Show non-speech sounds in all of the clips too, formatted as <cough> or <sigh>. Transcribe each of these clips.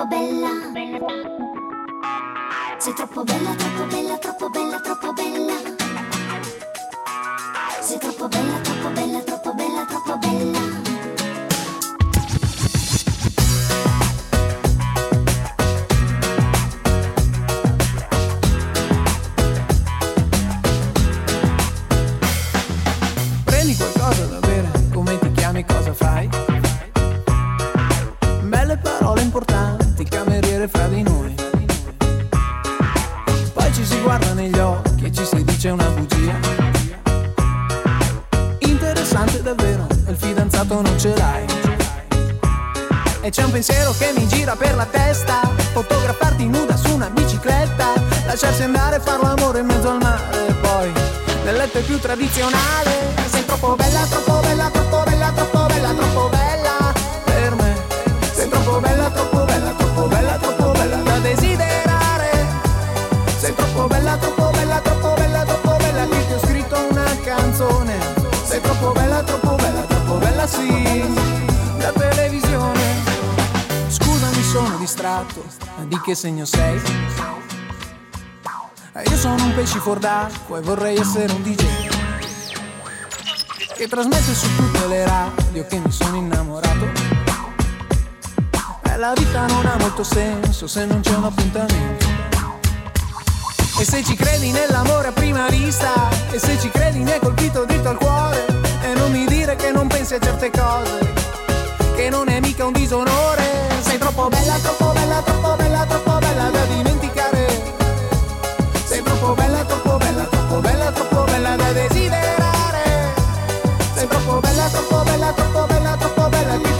Troppo bella. Sei troppo bella, troppo bella, troppo bella, troppo bella. Sei troppo bella, troppo bella, troppo bella, troppo bella. Cameriere fra di noi. Poi ci si guarda negli occhi e ci si dice una bugia. Interessante davvero, il fidanzato non ce l'hai. E c'è un pensiero che mi gira per la testa Fotografarti nuda su una bicicletta Lasciarsi andare e far l'amore in mezzo al mare E poi nel letto è più tradizionale di che segno sei? Eh, Io sono un pesci fuor d'acqua e vorrei essere un DJ Che trasmette su tutte le radio che mi sono innamorato. E la vita non ha molto senso se non c'è un appuntamento. E se ci credi nell'amore a prima vista E se ci credi mi hai colpito dritto al cuore E non mi dire che non pensi a certe cose Che non è mica un disonore Sei troppo bella, troppo bella, troppo bella, troppo bella da dimenticare Sei troppo bella, troppo bella, troppo bella, troppo bella da desiderare Sei troppo bella, troppo bella, troppo bella, troppo bella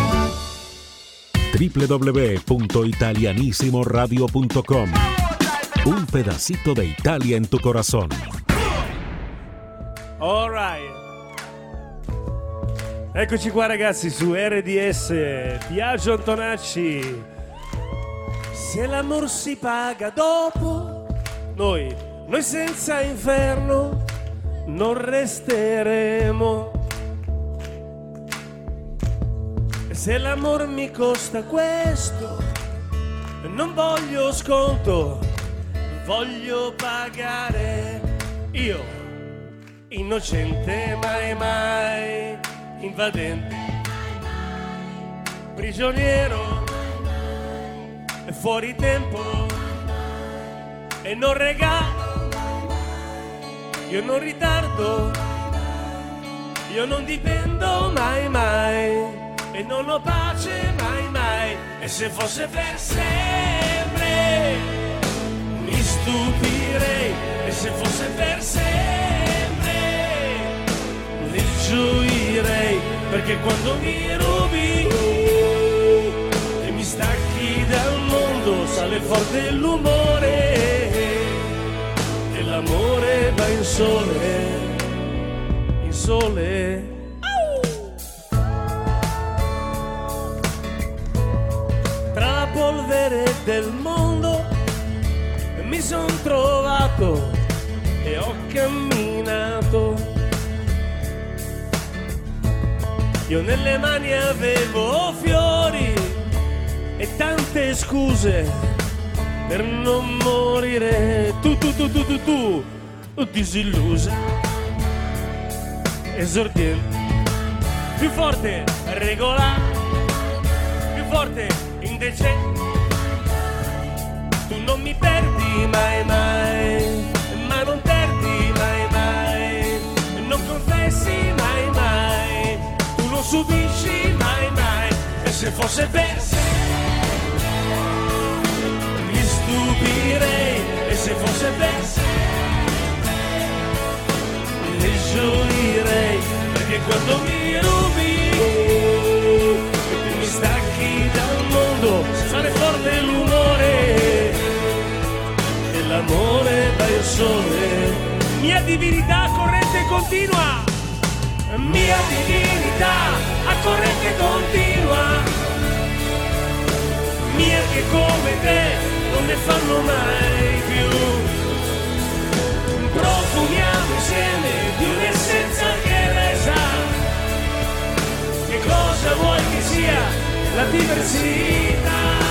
www.italianissimoradio.com Un pedacito de Italia en tu corazón. All right. Eccoci qua ragazzi su RDS Biagio Antonacci. Se l'amor si paga dopo, noi, noi senza inferno non resteremo. Se l'amor mi costa questo, non voglio sconto, voglio pagare io, innocente mai mai, invadente, prigioniero, fuori tempo e non regalo, io non ritardo, io non dipendo mai mai e non ho pace mai mai. E se fosse per sempre mi stupirei. E se fosse per sempre li gioirei. Perché quando mi rubi e mi stacchi dal mondo sale forte l'umore. E l'amore va in sole in sole polvere del mondo mi son trovato e ho camminato. Io nelle mani avevo fiori e tante scuse per non morire. Tu, tu, tu, tu, tu, tu, disillusa, esordiente, più forte, regolare più forte, indecente. Non mi perdi mai mai, ma non perdi mai mai, non confessi mai mai, tu non subisci mai mai, e se fosse per sempre, mi stupirei, e se fosse per sempre, mi gioirei, perché quando mi rubi mi stacchi dal mondo, sale forte l'umore il sole. Mia divinità corrente continua, mia divinità a corrente continua, mia che come te non ne fanno mai più. Profumiamo insieme di un'essenza che resa che cosa vuoi che sia la diversità?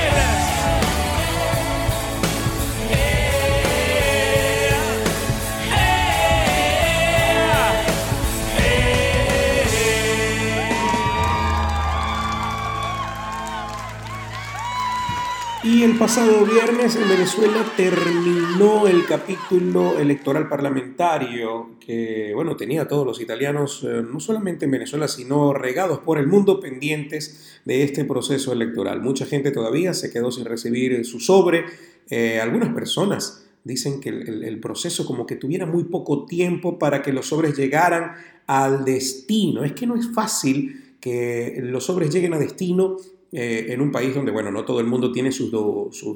El pasado viernes en Venezuela terminó el capítulo electoral parlamentario que, bueno, tenía todos los italianos, eh, no solamente en Venezuela, sino regados por el mundo pendientes de este proceso electoral. Mucha gente todavía se quedó sin recibir su sobre. Eh, algunas personas dicen que el- el proceso como que tuviera muy poco tiempo para que los sobres llegaran al destino. Es que no es fácil que los sobres lleguen a destino eh, en un país donde, bueno, no todo el mundo tiene sus,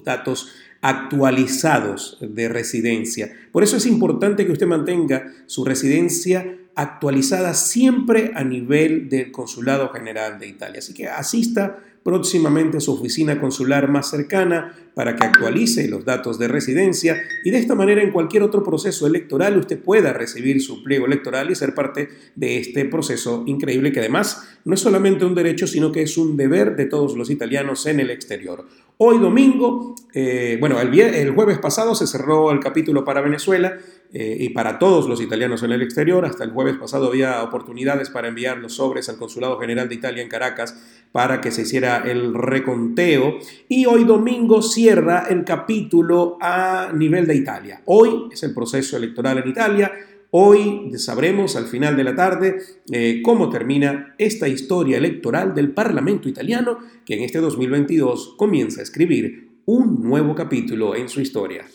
datos actualizados de residencia. Por eso es importante que usted mantenga su residencia actualizada siempre a nivel del Consulado General de Italia. Así que asista próximamente a su oficina consular más cercana para que actualice los datos de residencia y de esta manera en cualquier otro proceso electoral usted pueda recibir su pliego electoral y ser parte de este proceso increíble que además no es solamente un derecho sino que es un deber de todos los italianos en el exterior. Hoy domingo, eh, bueno, el, el jueves pasado se cerró el capítulo para Venezuela eh, y para todos los italianos en el exterior. Hasta el jueves pasado había oportunidades para enviar los sobres al Consulado General de Italia en Caracas para que se hiciera el reconteo. Y hoy domingo cierra el capítulo a nivel de Italia. Hoy es el proceso electoral en Italia. Hoy sabremos al final de la tarde eh, cómo termina esta historia electoral del Parlamento italiano que en este 2022 comienza a escribir un nuevo capítulo en su historia.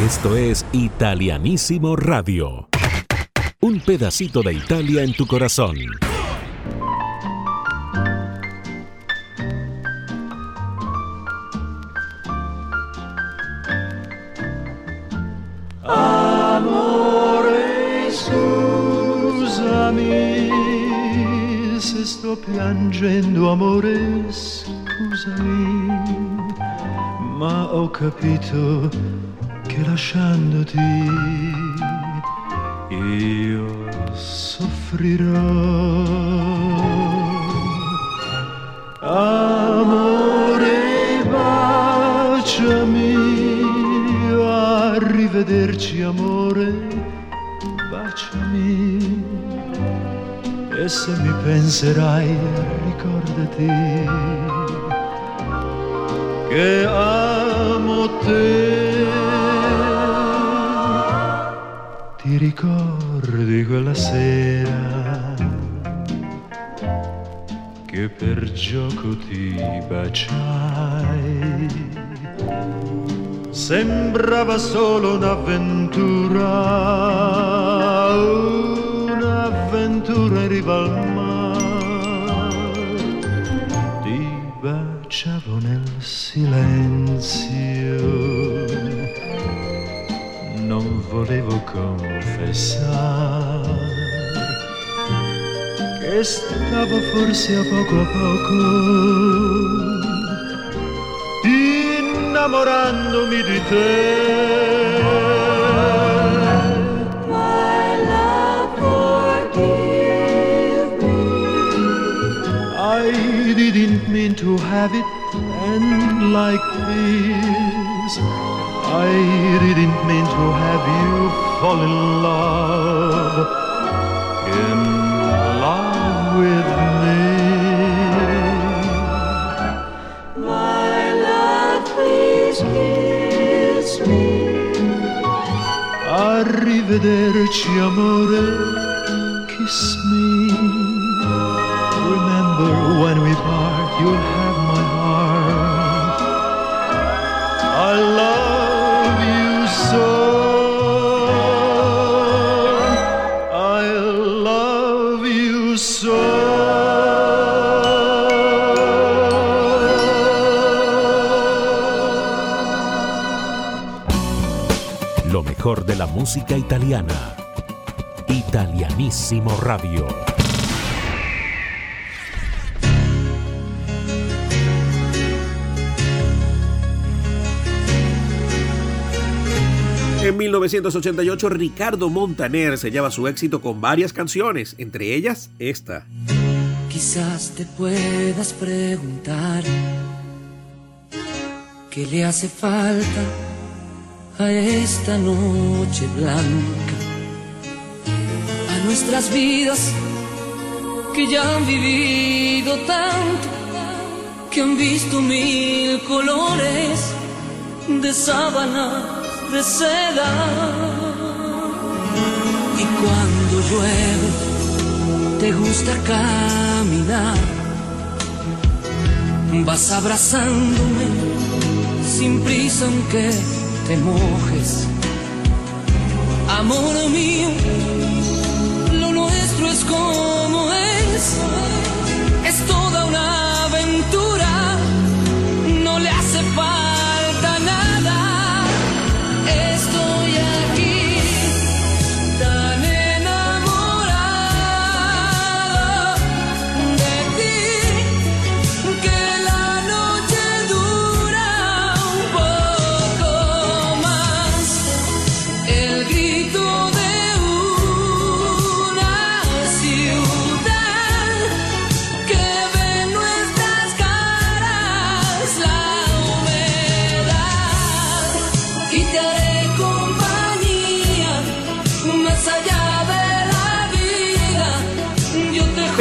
Esto es Italianísimo Radio. Un pedacito de Italia en tu corazón. Amore, scusami se sto piangendo, amore, scusami, ma ho capito che lasciandoti io soffrirò. Amore, baciami, arrivederci amore, baciami. E se mi penserai, ricordati che amo te. Ti ricordi quella sera che per gioco ti baciai? Sembrava solo un'avventura, un'avventura in riva al mare. Ti baciavo nel silenzio volevo confessare che stavo forse a poco a poco innamorandomi di te. I didn't mean to have it end like this. I didn't mean to have you fall in love, in love with me. My love, please kiss me. Arrivederci amore, kiss me. Remember when we part, you'll mejor de la música italiana. Italianísimo Radio. En 1988, Ricardo Montaner sellaba su éxito con varias canciones, entre ellas esta. Quizás te puedas preguntar qué le hace falta a esta noche blanca, a nuestras vidas que ya han vivido tanto, que han visto mil colores de sábana, de seda. Y cuando llueve, te gusta caminar. Vas abrazándome sin prisa aunque te mojes. Amor mío, lo nuestro es como es. Es toda una aventura, no le hace falta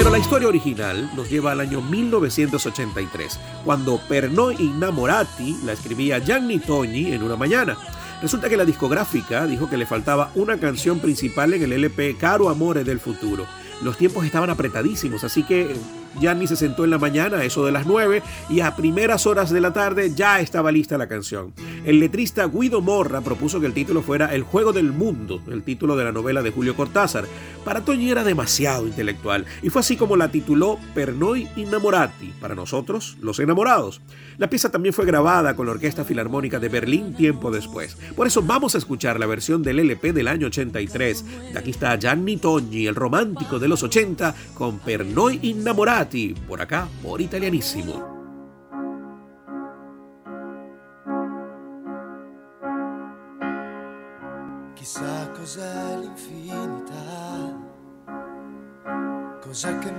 la historia original nos lleva al año 1983, cuando Pernoi Innamorati la escribía Gianni Togni en una mañana. Resulta que la discográfica dijo que le faltaba una canción principal en el LP Caro Amore del Futuro. Los tiempos estaban apretadísimos, así que Gianni se sentó en la mañana, eso de las 9, y a primeras horas de la tarde ya estaba lista la canción. El letrista Guido Morra propuso que el título fuera El juego del mundo, el título de la novela de Julio Cortázar. Para Toñi era demasiado intelectual, y fue así como la tituló Pernoi Innamorati, para nosotros, los enamorados. La pieza también fue grabada con la Orquesta Filarmónica de Berlín tiempo después. Por eso vamos a escuchar la versión del LP del año 83. De aquí está Gianni Togni, el romántico de los 80, con Pernoi Innamorati, por acá, por italianísimo.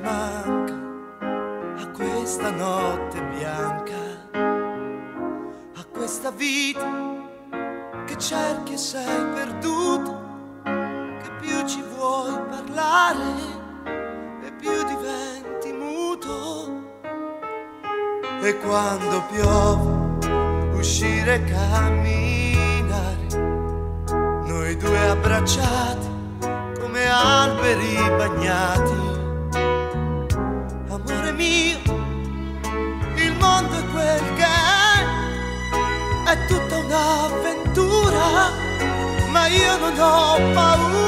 Manca questa notte bianca, a questa vita che cerchi e sei perduto, che più ci vuoi parlare e più diventi muto. E quando piove uscire e camminare, noi due abbracciati come alberi bagnati. Un'avventura, ma io non ho paura.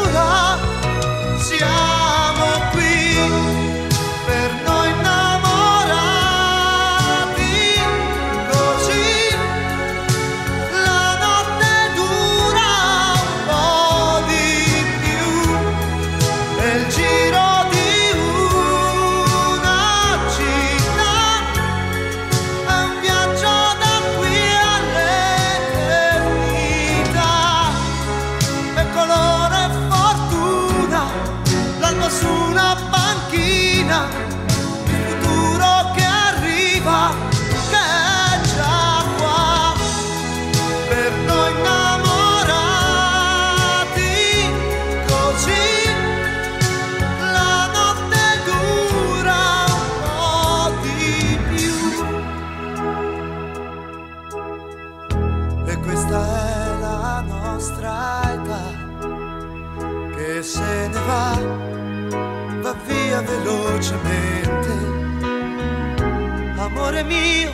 Amore mio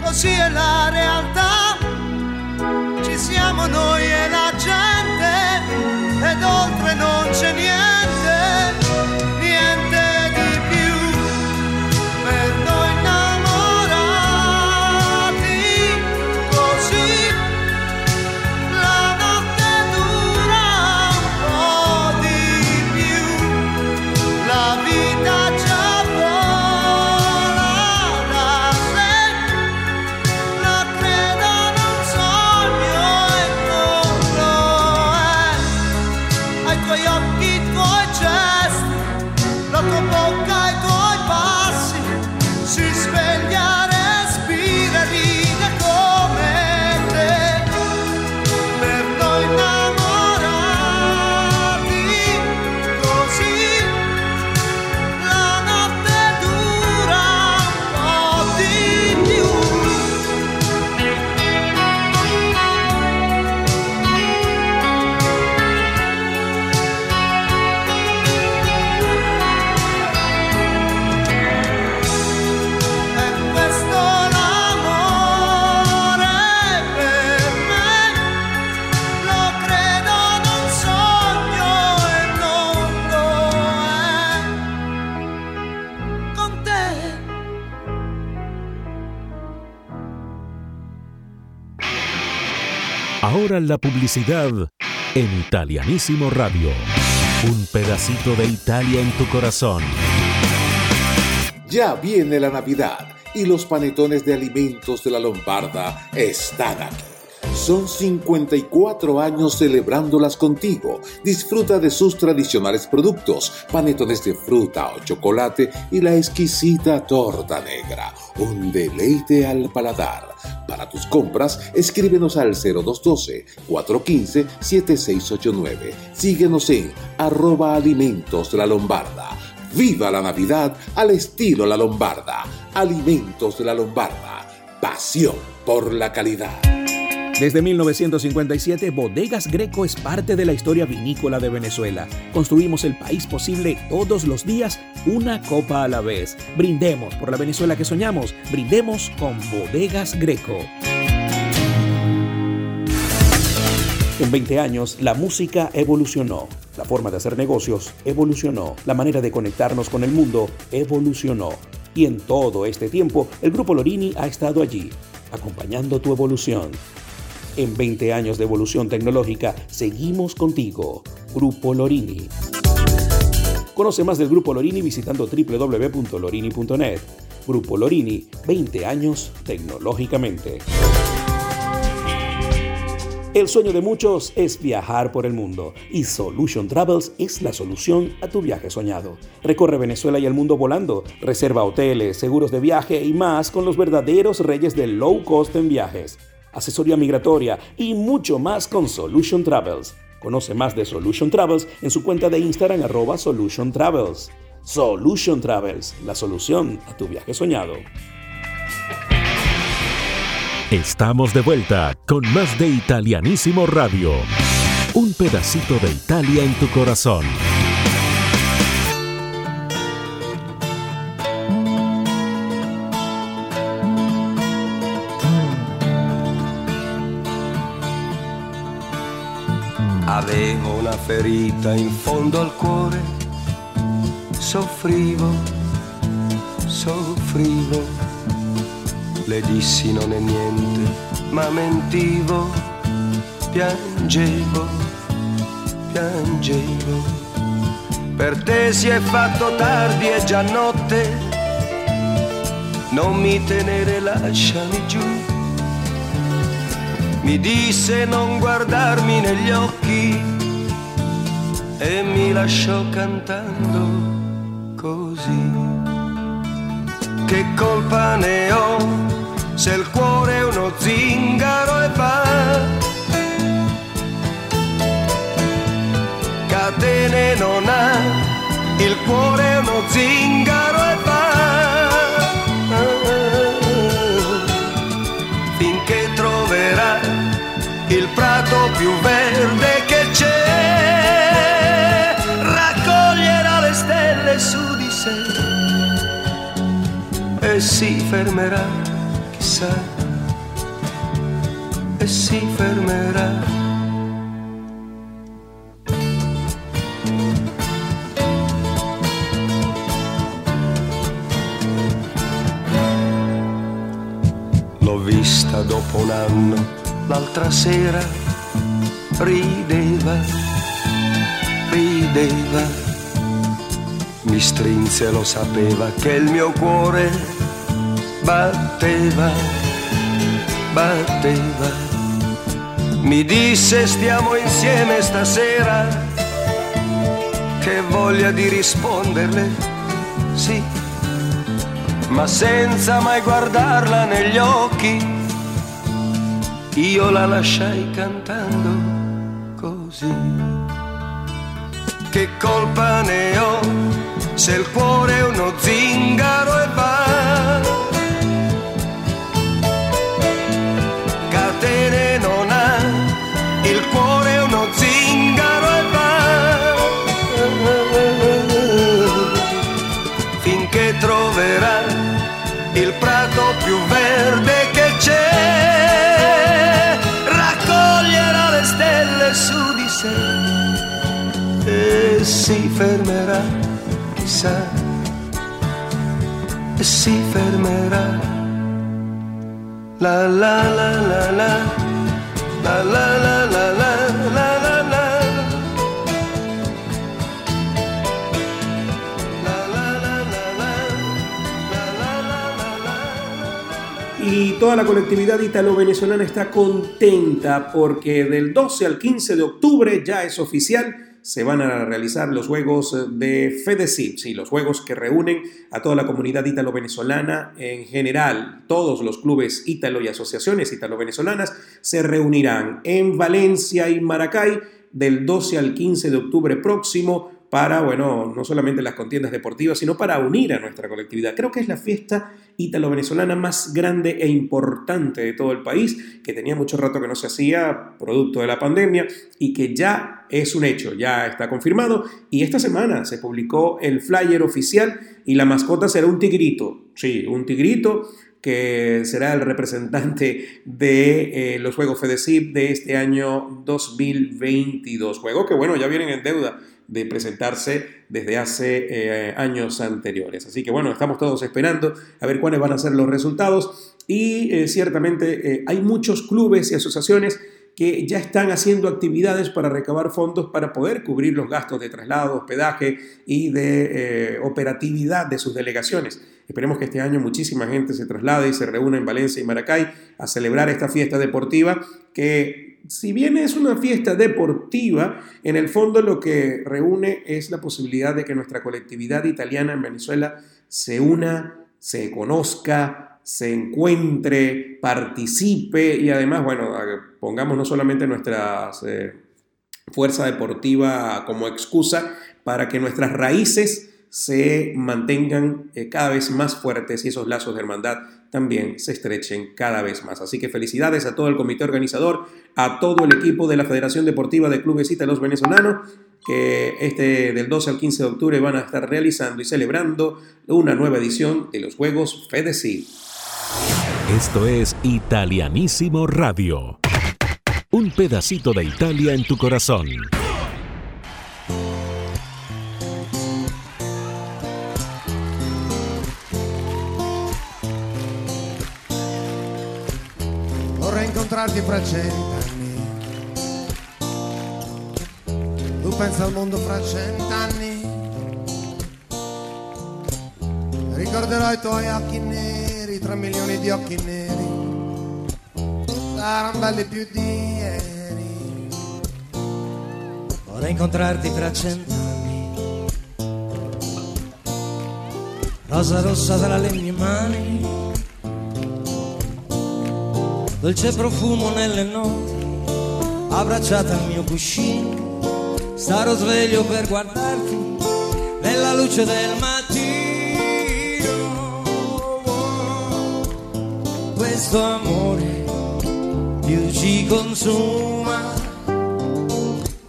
così è la realtà. Ci siamo noi e la gente ed oltre non la publicidad en Italianísimo Radio. Un pedacito de Italia en tu corazón. Ya viene la Navidad y los panetones de alimentos de la Lombarda están aquí. Son 54 años celebrándolas contigo. Disfruta de sus tradicionales productos, panetones de fruta o chocolate y la exquisita torta negra. Un deleite al paladar. Para tus compras, escríbenos al 0212-415-7689. Síguenos en arroba alimentos la Lombarda. Viva la Navidad al estilo La Lombarda. Alimentos de la Lombarda. Pasión por la calidad. Desde 1957, Bodegas Greco es parte de la historia vinícola de Venezuela. Construimos el país posible todos los días, una copa a la vez. Brindemos por la Venezuela que soñamos. Brindemos con Bodegas Greco. En 20 años, la música evolucionó. La forma de hacer negocios evolucionó. La manera de conectarnos con el mundo evolucionó. Y en todo este tiempo, el Grupo Lorini ha estado allí, acompañando tu evolución. En 20 años de evolución tecnológica, seguimos contigo. Grupo Lorini. Conoce más del Grupo Lorini visitando www.lorini.net. Grupo Lorini, 20 años tecnológicamente. El sueño de muchos es viajar por el mundo y Solution Travels es la solución a tu viaje soñado. Recorre Venezuela y el mundo volando, reserva hoteles, seguros de viaje y más con los verdaderos reyes del low cost en viajes asesoría migratoria y mucho más con Solution Travels. Conoce más de Solution Travels en su cuenta de Instagram arroba Solution Travels. Solution Travels, la solución a tu viaje soñado. Estamos de vuelta con más de Italianísimo Radio. Un pedacito de Italia en tu corazón. Ferita in fondo al cuore, soffrivo, soffrivo. Le dissi non è niente, ma mentivo, piangevo, piangevo. Per te si è fatto tardi, è già notte, non mi tenere, lasciami giù mi disse non guardarmi negli occhi e mi lasciò cantando così. Che colpa ne ho se il cuore è uno zingaro e va? Catene non ha, il cuore è uno zingaro e va. Finché troverà il prato più verde che sé e si fermerà, chissà, e si fermerà. L'ho vista dopo un anno l'altra sera rideva, rideva, mi strinse, lo sapeva che il mio cuore batteva, batteva. Mi disse stiamo insieme stasera, che voglia di risponderle, sì, ma senza mai guardarla negli occhi io la lasciai cantando così. Che colpa ne ho se il cuore è uno zingaro e va? Catene non ha, il cuore è uno zingaro e va. Finché troverà il prato più verde che c'è raccoglierà le stelle su di sé e si fermerà, quizá es enfermera. La la la la la, la la la la la. Y toda la colectividad italo-venezolana está contenta porque del 12 al 15 de octubre ya es oficial se van a realizar los juegos de FEDECIP, sí, los juegos que reúnen a toda la comunidad ítalo-venezolana en general. Todos los clubes ítalo y asociaciones ítalo-venezolanas se reunirán en Valencia y Maracay del 12 al 15 de octubre próximo para, bueno, no solamente las contiendas deportivas, sino para unir a nuestra colectividad. Creo que es la fiesta ítalo-venezolana más grande e importante de todo el país, que tenía mucho rato que no se hacía, producto de la pandemia, y que ya es un hecho, ya está confirmado. Y esta semana se publicó el flyer oficial y la mascota será un tigrito, sí, un tigrito que será el representante de eh, los Juegos FEDECIP de este año 2022. Juegos que, bueno, ya vienen en deuda de presentarse desde hace eh, años anteriores. Así que, bueno, estamos todos esperando a ver cuáles van a ser los resultados y eh, ciertamente hay muchos clubes y asociaciones que ya están haciendo actividades para recabar fondos para poder cubrir los gastos de traslado, hospedaje y de operatividad de sus delegaciones. Esperemos que este año muchísima gente se traslade y se reúna en Valencia y Maracay a celebrar esta fiesta deportiva que si bien es una fiesta deportiva, en el fondo lo que reúne es la posibilidad de que nuestra colectividad italiana en Venezuela se una, se conozca, se encuentre, participe y además, bueno, pongamos no solamente nuestra eh, fuerza deportiva como excusa para que nuestras raíces se mantengan eh, cada vez más fuertes y esos lazos de hermandad también se estrechen cada vez más. Así que felicidades a todo el comité organizador, a todo el equipo de la Federación Deportiva de Clubes Ítalos Venezolanos, que este del 12 al 15 de octubre van a estar realizando y celebrando una nueva edición de los Juegos FEDECIL. Esto es Italianísimo Radio. Un pedacito de Italia en tu corazón. incontrarti fra cent'anni. Tu pensa al mondo fra cent'anni. Ricorderò i tuoi occhi neri, tre milioni di occhi neri. Saranno belli più di ieri. Vorrei incontrarti fra cent'anni. Rosa rossa tra le mie mani dolce profumo nelle notti, abbracciata al mio cuscino, starò sveglio per guardarti nella luce del mattino. Questo amore più ci consuma,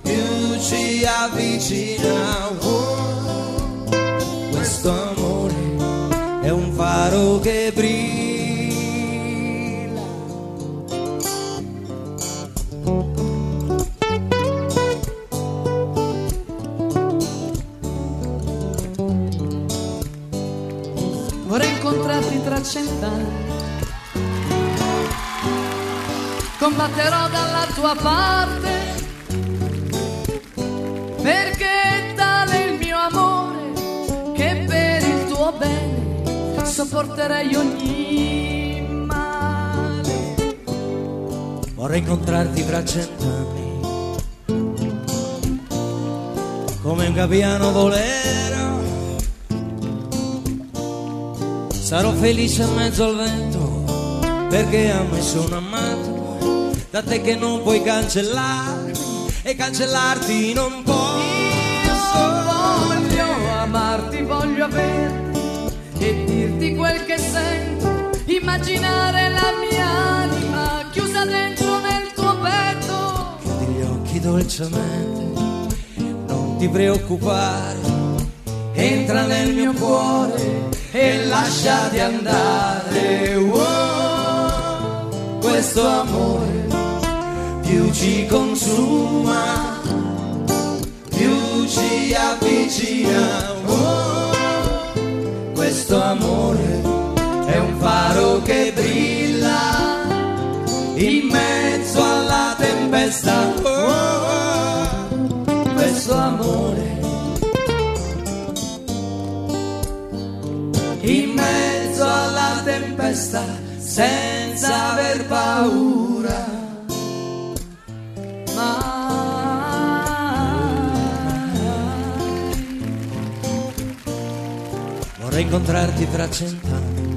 più ci avvicina. Questo amore è un faro che brilla cent'anni. Combatterò dalla tua parte, perché tale il mio amore, che per il tuo bene sopporterei ogni male. Vorrei incontrarti fra cent'anni, come un gabbiano volere Sarò felice in mezzo al vento perché a me sono amato da te che non puoi cancellarmi e cancellarti non posso. Io voglio amarti, voglio averti e dirti quel che sento, immaginare la mia anima chiusa dentro nel tuo petto. Chiudi gli occhi dolcemente, non ti preoccupare, entra nel mio cuore e lasciati andare. Oh, questo amore più ci consuma, più ci avvicina. Oh, questo amore è un faro che brilla in mezzo alla tempesta. Oh, questo amore in mezzo alla tempesta senza aver paura. Incontrarti tra cent'anni.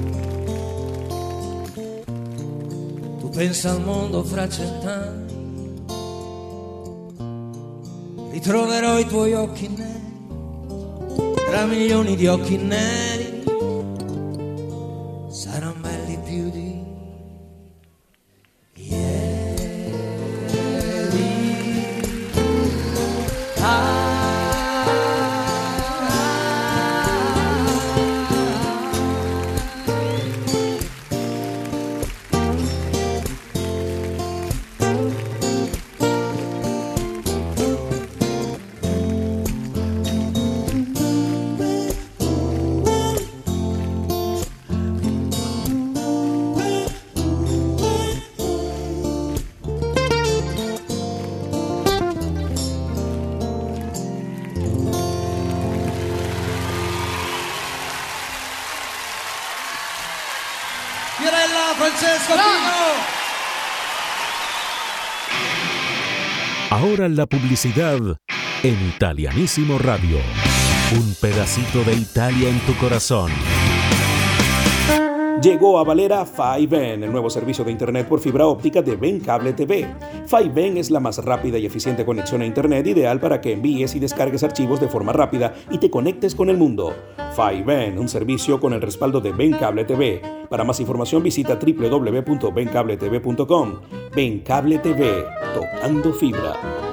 Tu pensa al mondo fra cent'anni. Ritroverò i tuoi occhi neri tra milioni di occhi neri, Ahora la publicidad en Italianísimo Radio. Un pedacito de Italia en tu corazón. Llegó a Valera 5N, el nuevo servicio de Internet por fibra óptica de Ben Cable TV. 5N es la más rápida y eficiente conexión a Internet ideal para que envíes y descargues archivos de forma rápida y te conectes con el mundo. 5N, un servicio con el respaldo de Ben Cable TV. Para más información visita www.bencabletv.com. Ben Cable TV, tocando fibra.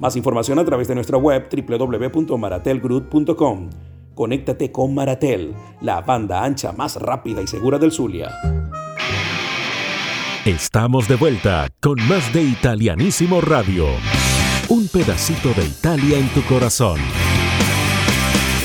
Más información a través de nuestra web www.maratelgroup.com. Conéctate con Maratel, la banda ancha más rápida y segura del Zulia. Estamos de vuelta con más de Italianísimo Radio. Un pedacito de Italia en tu corazón.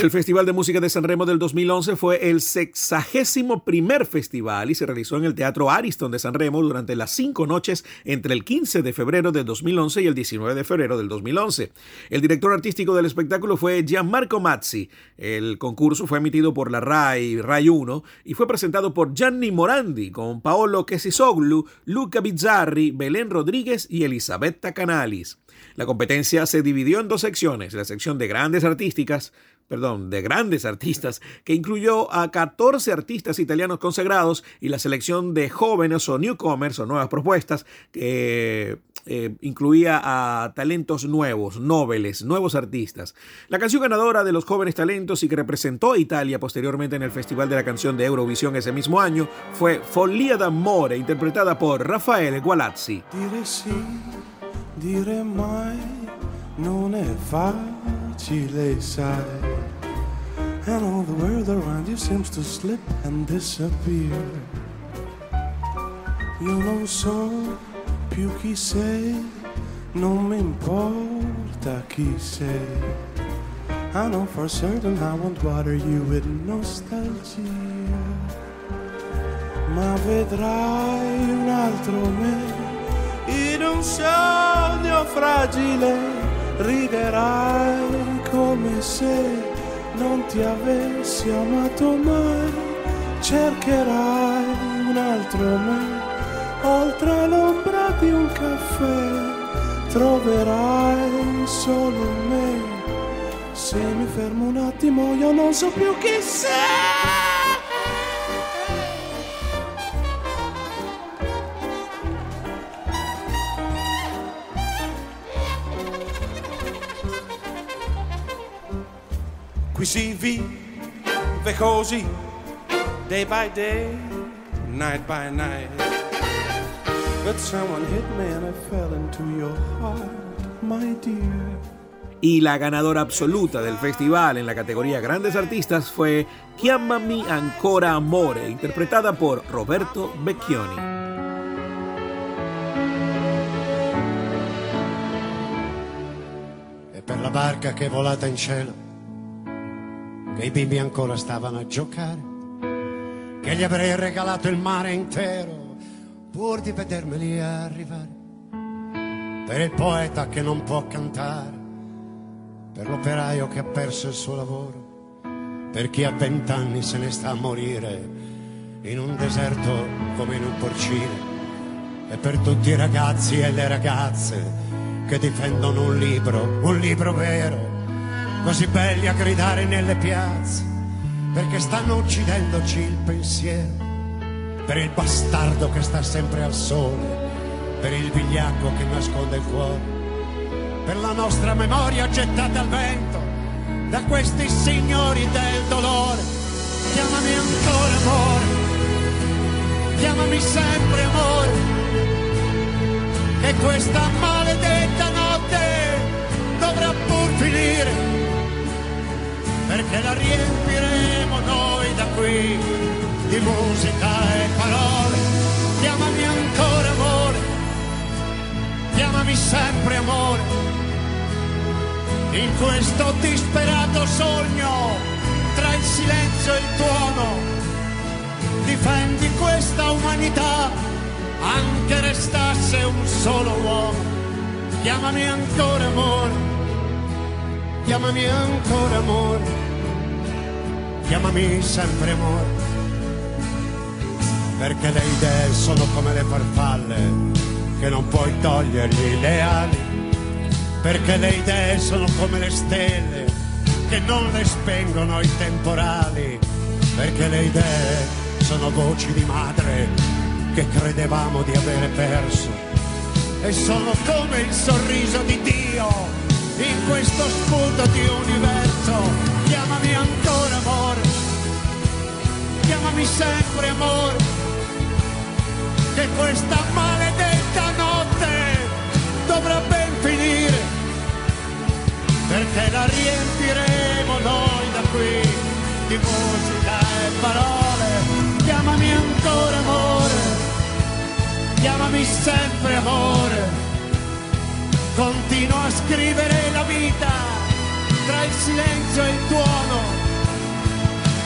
El Festival de Música de San Remo del 2011 fue el sexagésimo primer festival y se realizó en el Teatro Ariston de San Remo durante las cinco noches entre el 15 de febrero del 2011 y el 19 de febrero del 2011. El director artístico del espectáculo fue Gianmarco Mazzi. El concurso fue emitido por la RAI, RAI 1, y fue presentado por Gianni Morandi con Paolo Kesisoglu, Luca Bizzarri, Belén Rodríguez y Elisabetta Canalis. La competencia se dividió en dos secciones, la sección de grandes artísticas, perdón, de grandes artistas, que incluyó a 14 artistas italianos consagrados y la selección de jóvenes o newcomers o nuevas propuestas que eh, incluía a talentos nuevos, nobles, nuevos artistas. La canción ganadora de los jóvenes talentos y que representó a Italia posteriormente en el Festival de la Canción de Eurovisión ese mismo año fue Follia d'amore, interpretada por Rafael Gualazzi. Facile, sai. And all the world around you seems to slip and disappear. Io non so più chi sei, non mi importa chi sei. I know for certain I won't bother you with nostalgia. Ma vedrai un altro me in un sogno fragile riderai come se non ti avessi amato mai. Cercherai un altro me oltre l'ombra di un caffè. Troverai solo me. Se mi fermo un attimo io non so più chi sei Day by day, night by night. But someone hit me and I fell into your heart, my dear. Y la ganadora absoluta del festival en la categoría Grandes Artistas fue Chiamami Ancora Amore, interpretada por Roberto Becchioni. E per la barca che è volata in cielo, che i bimbi ancora stavano a giocare, che gli avrei regalato il mare intero pur di vedermeli arrivare. Per il poeta che non può cantare, per l'operaio che ha perso il suo lavoro, per chi a vent'anni se ne sta a morire in un deserto come in un porcino, e per tutti i ragazzi e le ragazze che difendono un libro, un libro vero, così belli a gridare nelle piazze, perché stanno uccidendoci il pensiero, per il bastardo che sta sempre al sole, per il vigliacco che nasconde il cuore per la nostra memoria gettata al vento da questi signori del dolore. Chiamami ancora amore, chiamami sempre amore, che questa maledetta notte dovrà pur finire, perché la riempiremo noi da qui di musica e parole. Chiamami ancora amore, chiamami sempre amore in questo disperato sogno tra il silenzio e il tuono. Difendi questa umanità, anche restasse un solo uomo. Chiamami ancora amore, chiamami ancora amore, chiamami sempre amore. Perché le idee sono come le farfalle che non puoi togliergli le ali perché le idee sono come le stelle che non le spengono i temporali, perché le idee sono voci di madre che credevamo di avere perso e sono come il sorriso di Dio in questo sputo di universo. Chiamami ancora amore, chiamami sempre amore, che questa maledetta notte dovrà ben finire. Perché la riempiremo noi da qui di musica e parole. Chiamami ancora amore, chiamami sempre amore. Continuo a scrivere la vita tra il silenzio e il tuono.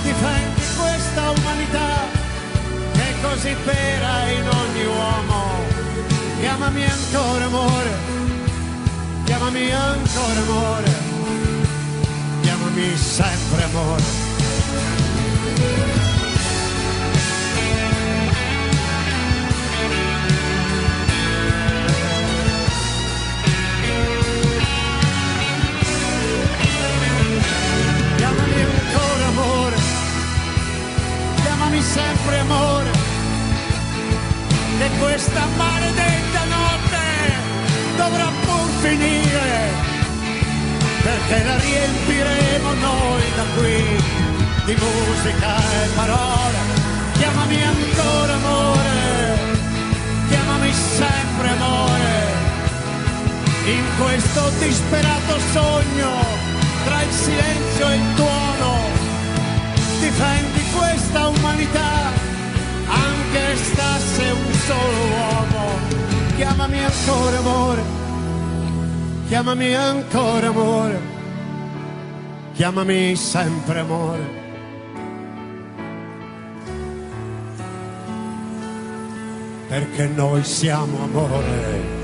Difendi questa umanità che è così vera in ogni uomo. Chiamami ancora amore chiamami ancora amore, chiamami sempre amore. Chiamami sempre amore, che questa maledetta notte dovrà pur finire, perché la riempiremo noi da qui di musica e parole. Chiamami ancora amore, chiamami sempre amore, in questo disperato sogno tra il silenzio e il tuono, difendi questa umanità, anche stasse un solo uomo. Chiamami ancora amore, chiamami ancora amore, chiamami sempre amore. Perché noi siamo amore.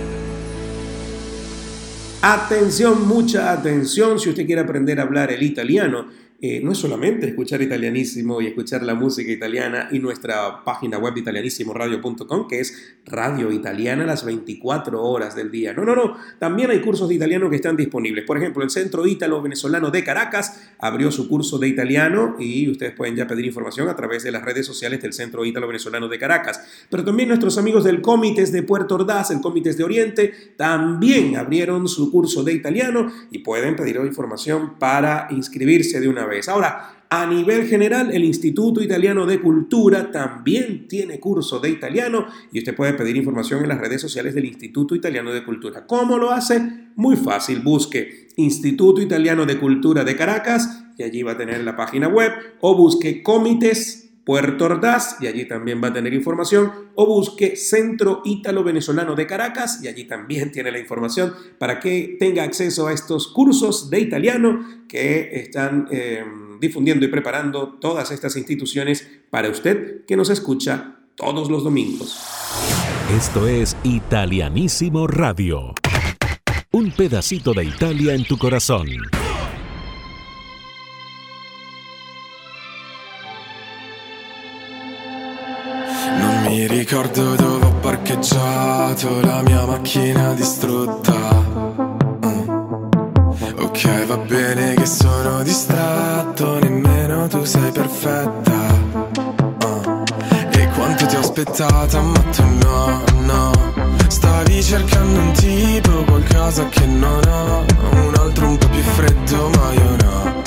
Atención, mucha atención si usted quiere aprender a hablar el italiano. Eh, no es solamente escuchar italianísimo y escuchar la música italiana y nuestra página web italianisimoradio.com, que es radio italiana las 24 horas del día. No, no, no. También hay cursos de italiano que están disponibles. Por ejemplo, el Centro Ítalo Venezolano de Caracas abrió su curso de italiano y ustedes pueden ya pedir información a través de las redes sociales del Centro Ítalo Venezolano de Caracas. Pero también nuestros amigos del Comités de Puerto Ordaz, el Comités de Oriente, también abrieron su curso de italiano y pueden pedir información para inscribirse de una vez. Ahora, a nivel general, el Instituto Italiano de Cultura también tiene curso de italiano y usted puede pedir información en las redes sociales del Instituto Italiano de Cultura. ¿Cómo lo hace? Muy fácil, busque Instituto Italiano de Cultura de Caracas y allí va a tener la página web o busque Comités Puerto Ordaz y allí también va a tener información o busque Centro Ítalo Venezolano de Caracas y allí también <laughs> tiene la información para que tenga acceso a estos cursos de italiano que están eh, difundiendo y preparando todas estas instituciones para usted que nos escucha todos los domingos. Esto es Italianísimo Radio. Un pedacito de Italia en tu corazón. Mi ricordo dove ho parcheggiato la mia macchina distrutta. Mm. Ok, va bene che sono distratto, nemmeno tu sei perfetta. Ah. E quanto ti ho aspettata, ma tu no, no. Stavi cercando un tipo, qualcosa che non ho. Un altro un po' più freddo, ma io no.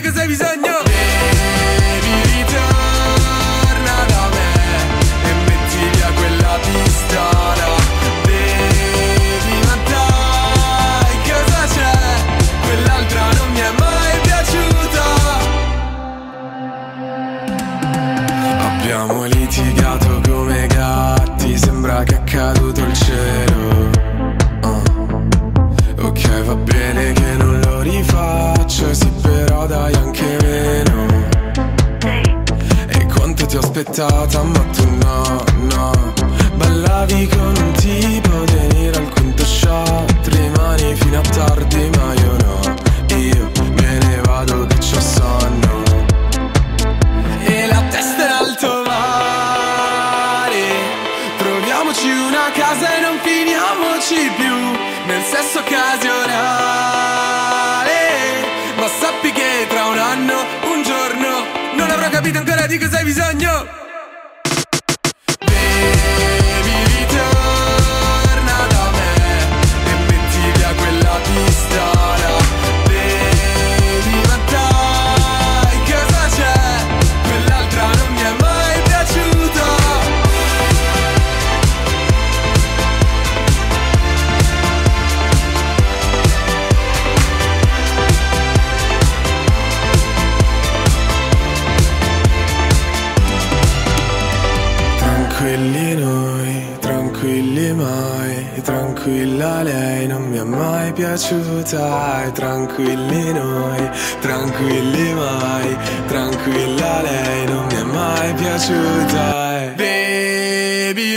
niggas, they be zoned, yo. Mai, tranquilla lei non mi è mai piaciuta, e tranquilli noi, tranquilli mai, tranquilla lei non mi è mai piaciuta. Baby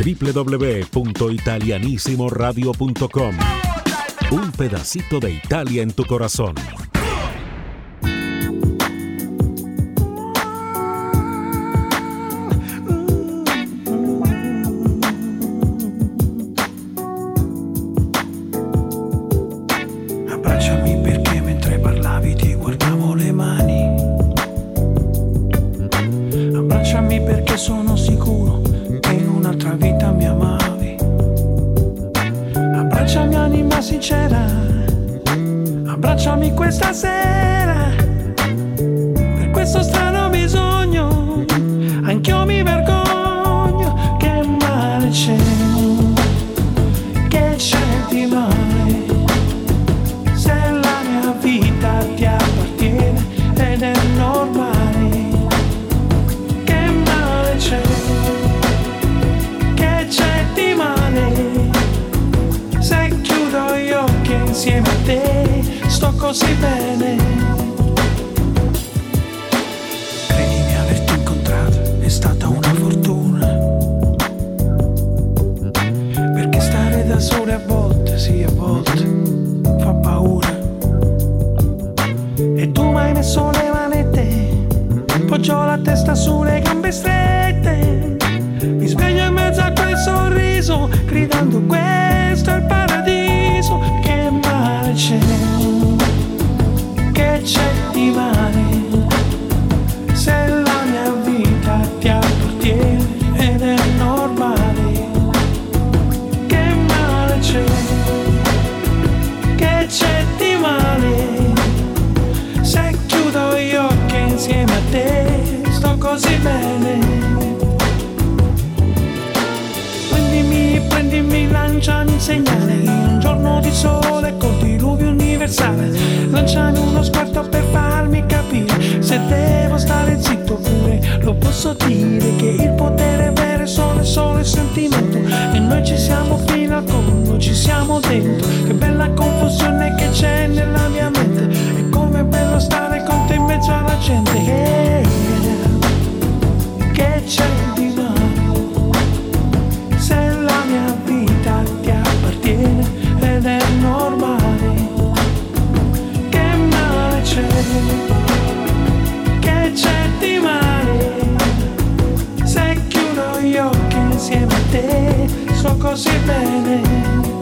www.italianissimoradio.com Un pedacito de Italia en tu corazón. So così bene.